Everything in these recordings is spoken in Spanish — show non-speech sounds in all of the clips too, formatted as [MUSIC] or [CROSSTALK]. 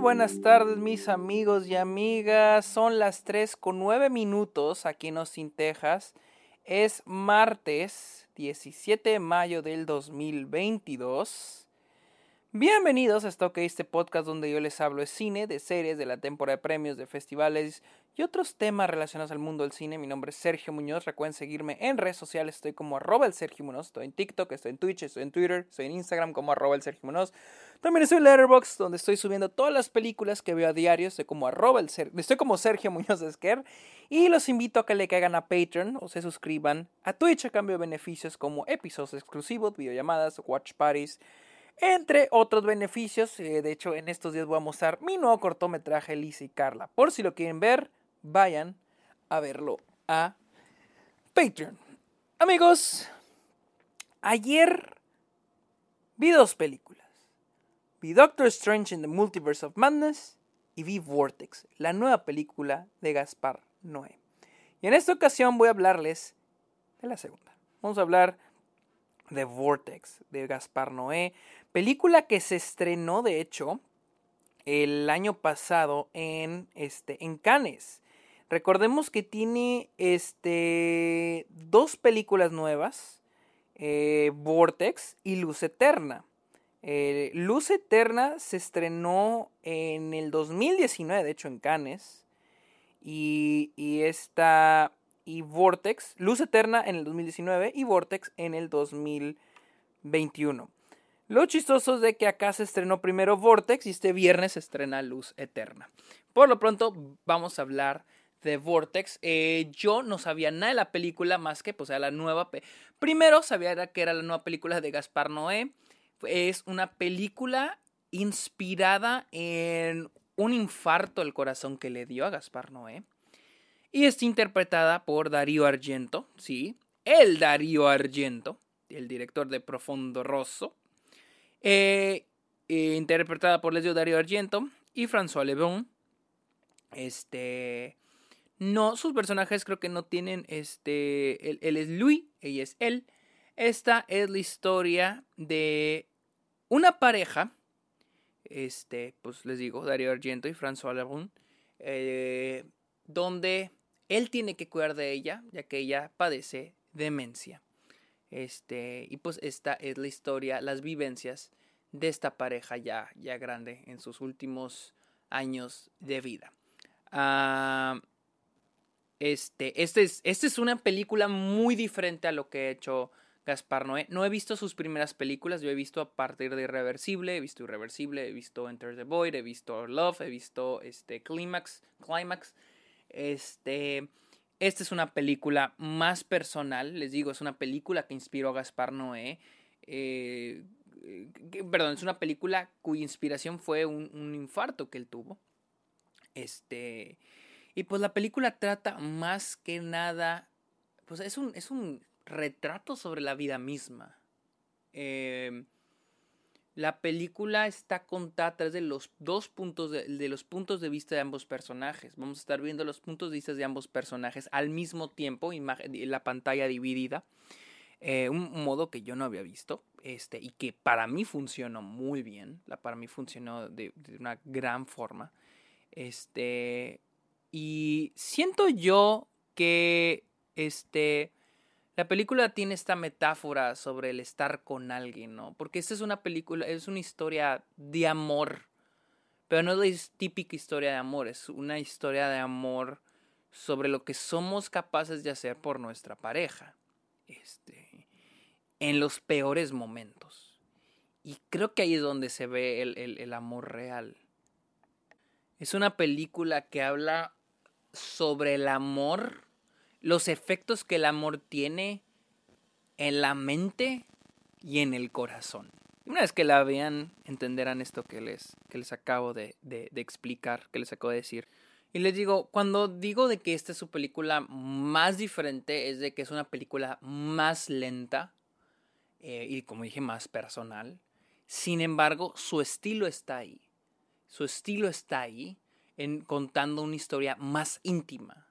buenas tardes mis amigos y amigas. Son las 3 con 9 minutos aquí en Austin, Texas. Es martes 17 de mayo del 2022. Bienvenidos a que este podcast donde yo les hablo de cine, de series, de la temporada de premios, de festivales y otros temas relacionados al mundo del cine. Mi nombre es Sergio Muñoz. Recuerden seguirme en redes sociales. Estoy como arroba el Sergio Muñoz. Estoy en TikTok, estoy en Twitch, estoy en Twitter, estoy en Instagram como arroba el Sergio Muñoz. También estoy en Letterboxd, donde estoy subiendo todas las películas que veo a diario. Estoy como arroba el Estoy como Sergio Muñoz Esquer. Y los invito a que le caigan a Patreon o se suscriban a Twitch a cambio de beneficios como episodios exclusivos, videollamadas, watch parties entre otros beneficios. Eh, de hecho, en estos días voy a mostrar mi nuevo cortometraje Lisa y Carla. Por si lo quieren ver, vayan a verlo a Patreon. Amigos, ayer vi dos películas. Vi Doctor Strange in the Multiverse of Madness y vi Vortex, la nueva película de Gaspar Noé. Y en esta ocasión voy a hablarles de la segunda. Vamos a hablar de Vortex, de Gaspar Noé, película que se estrenó de hecho el año pasado en, este, en Cannes. Recordemos que tiene este, dos películas nuevas, eh, Vortex y Luz Eterna. Eh, Luz Eterna se estrenó en el 2019, de hecho en Cannes. Y, y esta y Vortex, Luz Eterna en el 2019 y Vortex en el 2021. Lo chistoso es de que acá se estrenó primero Vortex y este viernes se estrena Luz Eterna. Por lo pronto vamos a hablar de Vortex. Eh, yo no sabía nada de la película más que pues era la nueva. Primero sabía que era la nueva película de Gaspar Noé. Es una película inspirada en un infarto del corazón que le dio a Gaspar Noé. Y está interpretada por Darío Argento, sí, el Darío Argento, el director de Profondo Rosso. Eh, eh, interpretada por Leslie Darío Argento y François Lebon. Este. No, sus personajes creo que no tienen. Este. Él, es Louis, ella es él. Esta es la historia de una pareja. Este, pues les digo, Darío Argento y François Lebon. Eh, donde él tiene que cuidar de ella, ya que ella padece demencia. Este, y pues esta es la historia, las vivencias de esta pareja ya, ya grande en sus últimos años de vida. Ah, este, este es, esta es una película muy diferente a lo que ha hecho Gaspar Noé. No he visto sus primeras películas, yo he visto a partir de Irreversible, he visto Irreversible, he visto Enter the Void, he visto Love, he visto este, Climax, Climax este, esta es una película más personal, les digo, es una película que inspiró a Gaspar Noé. Eh, perdón, es una película cuya inspiración fue un, infarto que él tuvo. Este, y pues la película trata más que nada, pues es un, es un retrato sobre la vida misma. Eh, la película está contada a través de los dos puntos de, los puntos de vista de ambos personajes. Vamos a estar viendo los puntos de vista de ambos personajes al mismo tiempo, la pantalla dividida. Eh, un modo que yo no había visto este, y que para mí funcionó muy bien. La, para mí funcionó de, de una gran forma. Este, y siento yo que este, la película tiene esta metáfora sobre el estar con alguien, ¿no? Porque esta es una película, es una historia de amor, pero no es típica historia de amor, es una historia de amor sobre lo que somos capaces de hacer por nuestra pareja, este, en los peores momentos. Y creo que ahí es donde se ve el, el amor real. Es una película que habla sobre el amor los efectos que el amor tiene en la mente y en el corazón. Una vez que la vean, entenderán esto que les, que les acabo de, explicar, que les acabo de decir. Y les digo, cuando digo de que esta es su película más diferente, es de que es una película más lenta eh, y, como dije, más personal. Sin embargo, su estilo está ahí. Su estilo está ahí en contando una historia más íntima,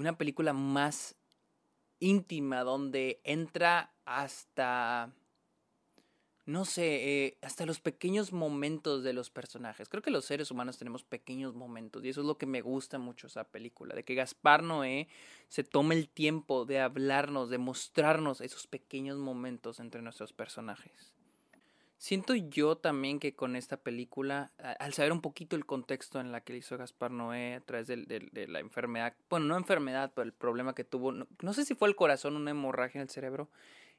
una película más íntima donde entra hasta no sé, eh, hasta los pequeños momentos de los personajes. Creo que los seres humanos tenemos pequeños momentos y eso es lo que me gusta mucho esa película, de que Gaspar Noé se tome el tiempo de hablarnos, de mostrarnos esos pequeños momentos entre nuestros personajes. Siento yo también que con esta película, al saber un poquito el contexto en la que hizo Gaspar Noé a través de, la enfermedad, bueno, no enfermedad, pero el problema que tuvo, no, sé si fue el corazón, una hemorragia en el cerebro,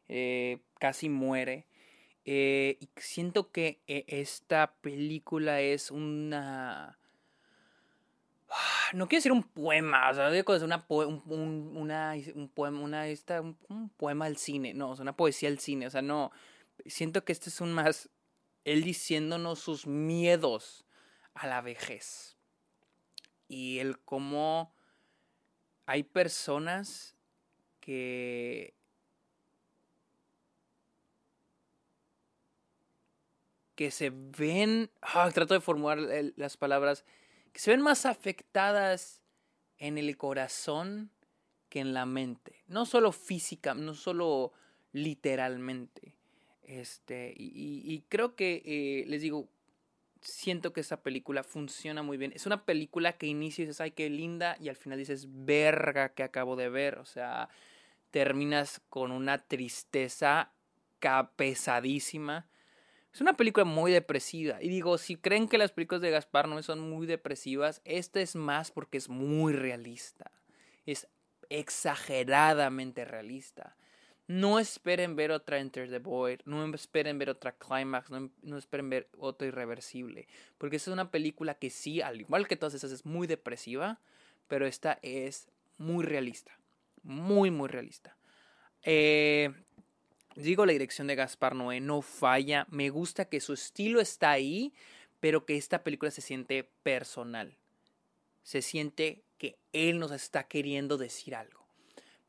eh, casi muere. Eh, y siento que eh, esta película es una... No quiero decir un poema, o sea, digo es una, un, una, un poema, una, esta, un, poema al cine, no, es una poesía al cine, o sea, no, siento que este es un más, él diciéndonos sus miedos a la vejez. Y el cómo hay personas que que se ven, ah, trato de formular las palabras, que se ven más afectadas en el corazón que en la mente. No solo física, no solo literalmente. Este, y, creo que, eh, les digo, siento que esa película funciona muy bien. Es una película que inicia y dices, ay, qué linda, y al final dices, verga, que acabo de ver. O sea, terminas con una tristeza pesadísima es una película muy depresiva. Y digo, si creen que las películas de Gaspar no son muy depresivas, esta es más porque es muy realista. Es exageradamente realista. No esperen ver otra Enter the Void, no esperen ver otra Climax, no, no, esperen ver otra Irreversible. Porque esta es una película que sí, al igual que todas esas, es muy depresiva, pero esta es muy realista. Muy, muy realista. Eh, Digo, la dirección de Gaspar Noé no falla. Me gusta que su estilo está ahí, pero que esta película se siente personal. Se siente que él nos está queriendo decir algo.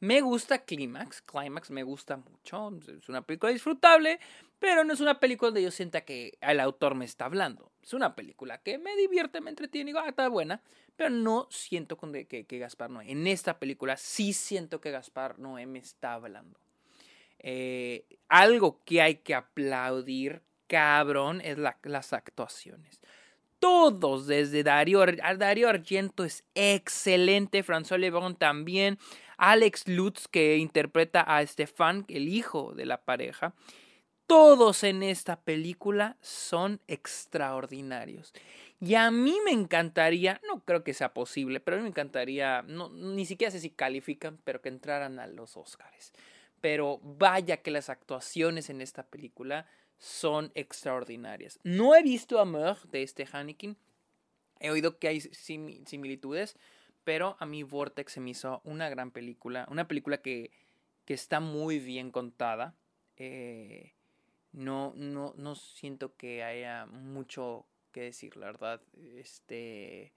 Me gusta Climax, Climax me gusta mucho, es una película disfrutable, pero no es una película donde yo sienta que el autor me está hablando. Es una película que me divierte, me entretiene, digo, ah, está buena, pero no siento que, Gaspar Noé. En esta película sí siento que Gaspar Noé me está hablando. Eh, algo que hay que aplaudir, cabrón, es las actuaciones. Todos, desde Dario, Dario Argento es excelente, François Lebon también, Alex Lutz que interpreta a Stefan, el hijo de la pareja. Todos en esta película son extraordinarios. Y a mí me encantaría, no creo que sea posible, pero a mí me encantaría, no, ni siquiera sé si califican, pero que entraran a los Oscars pero vaya que las actuaciones en esta película son extraordinarias. No he visto a Meur de este Hannikin, he oído que hay similitudes, pero a mí Vortex se me hizo una gran película, una película que, que está muy bien contada. Eh, no, no, no siento que haya mucho que decir, la verdad. Este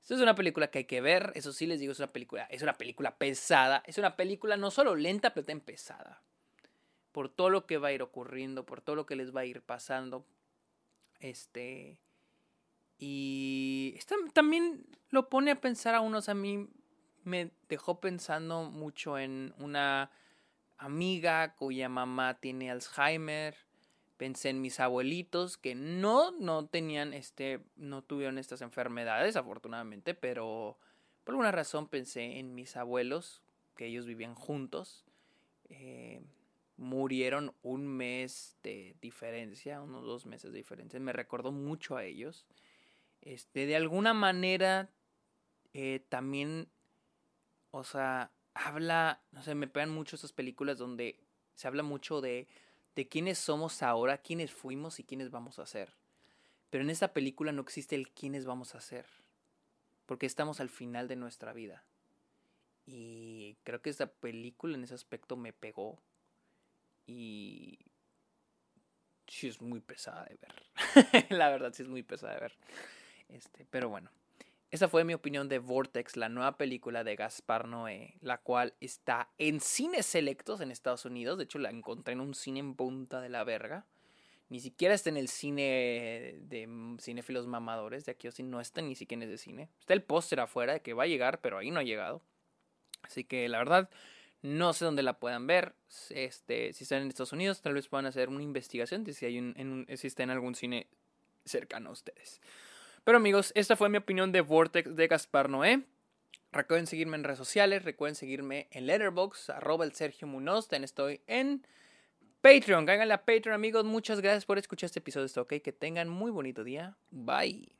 esto es una película que hay que ver, eso sí les digo, es una película, es una película pesada, es una película no solo lenta, pero también pesada. Por todo lo que va a ir ocurriendo, por todo lo que les va a ir pasando. Este. Y también lo pone a pensar a unos. A mí me dejó pensando mucho en una amiga cuya mamá tiene Alzheimer pensé en mis abuelitos que no, no tenían, este, no tuvieron estas enfermedades, afortunadamente, pero por alguna razón pensé en mis abuelos, que ellos vivían juntos. Eh, murieron un mes de diferencia, unos dos meses de diferencia. Me recordó mucho a ellos. Este, de alguna manera, eh, también, o sea, habla, no sé, me pegan mucho esas películas donde se habla mucho de de quiénes somos ahora, quiénes fuimos y quiénes vamos a ser. Pero en esta película no existe el quiénes vamos a ser, porque estamos al final de nuestra vida. Y creo que esta película en ese aspecto me pegó y sí es muy pesada de ver. [LAUGHS] la verdad sí es muy pesada de ver. Este, pero bueno. Esa fue mi opinión de Vortex, la nueva película de Gaspar Noé, la cual está en cines selectos en Estados Unidos. De hecho, la encontré en un cine en punta de la verga. Ni siquiera está en el cine de cinéfilos mamadores de aquí, o si no está ni siquiera en ese cine. Está el póster afuera de que va a llegar, pero ahí no ha llegado. Así que la verdad, No sé dónde la puedan ver. Este, si están en Estados Unidos, tal vez puedan hacer una investigación de si, hay un, si está en algún cine cercano a ustedes. Pero amigos, esta fue mi opinión de Vortex de Gaspar Noé. Recuerden seguirme en redes sociales, recuerden seguirme en Letterboxd, arroba el Sergio Munoz, también estoy en Patreon, cáiganle a Patreon amigos, muchas gracias por escuchar este episodio, ¿ok? Que tengan muy bonito día, bye.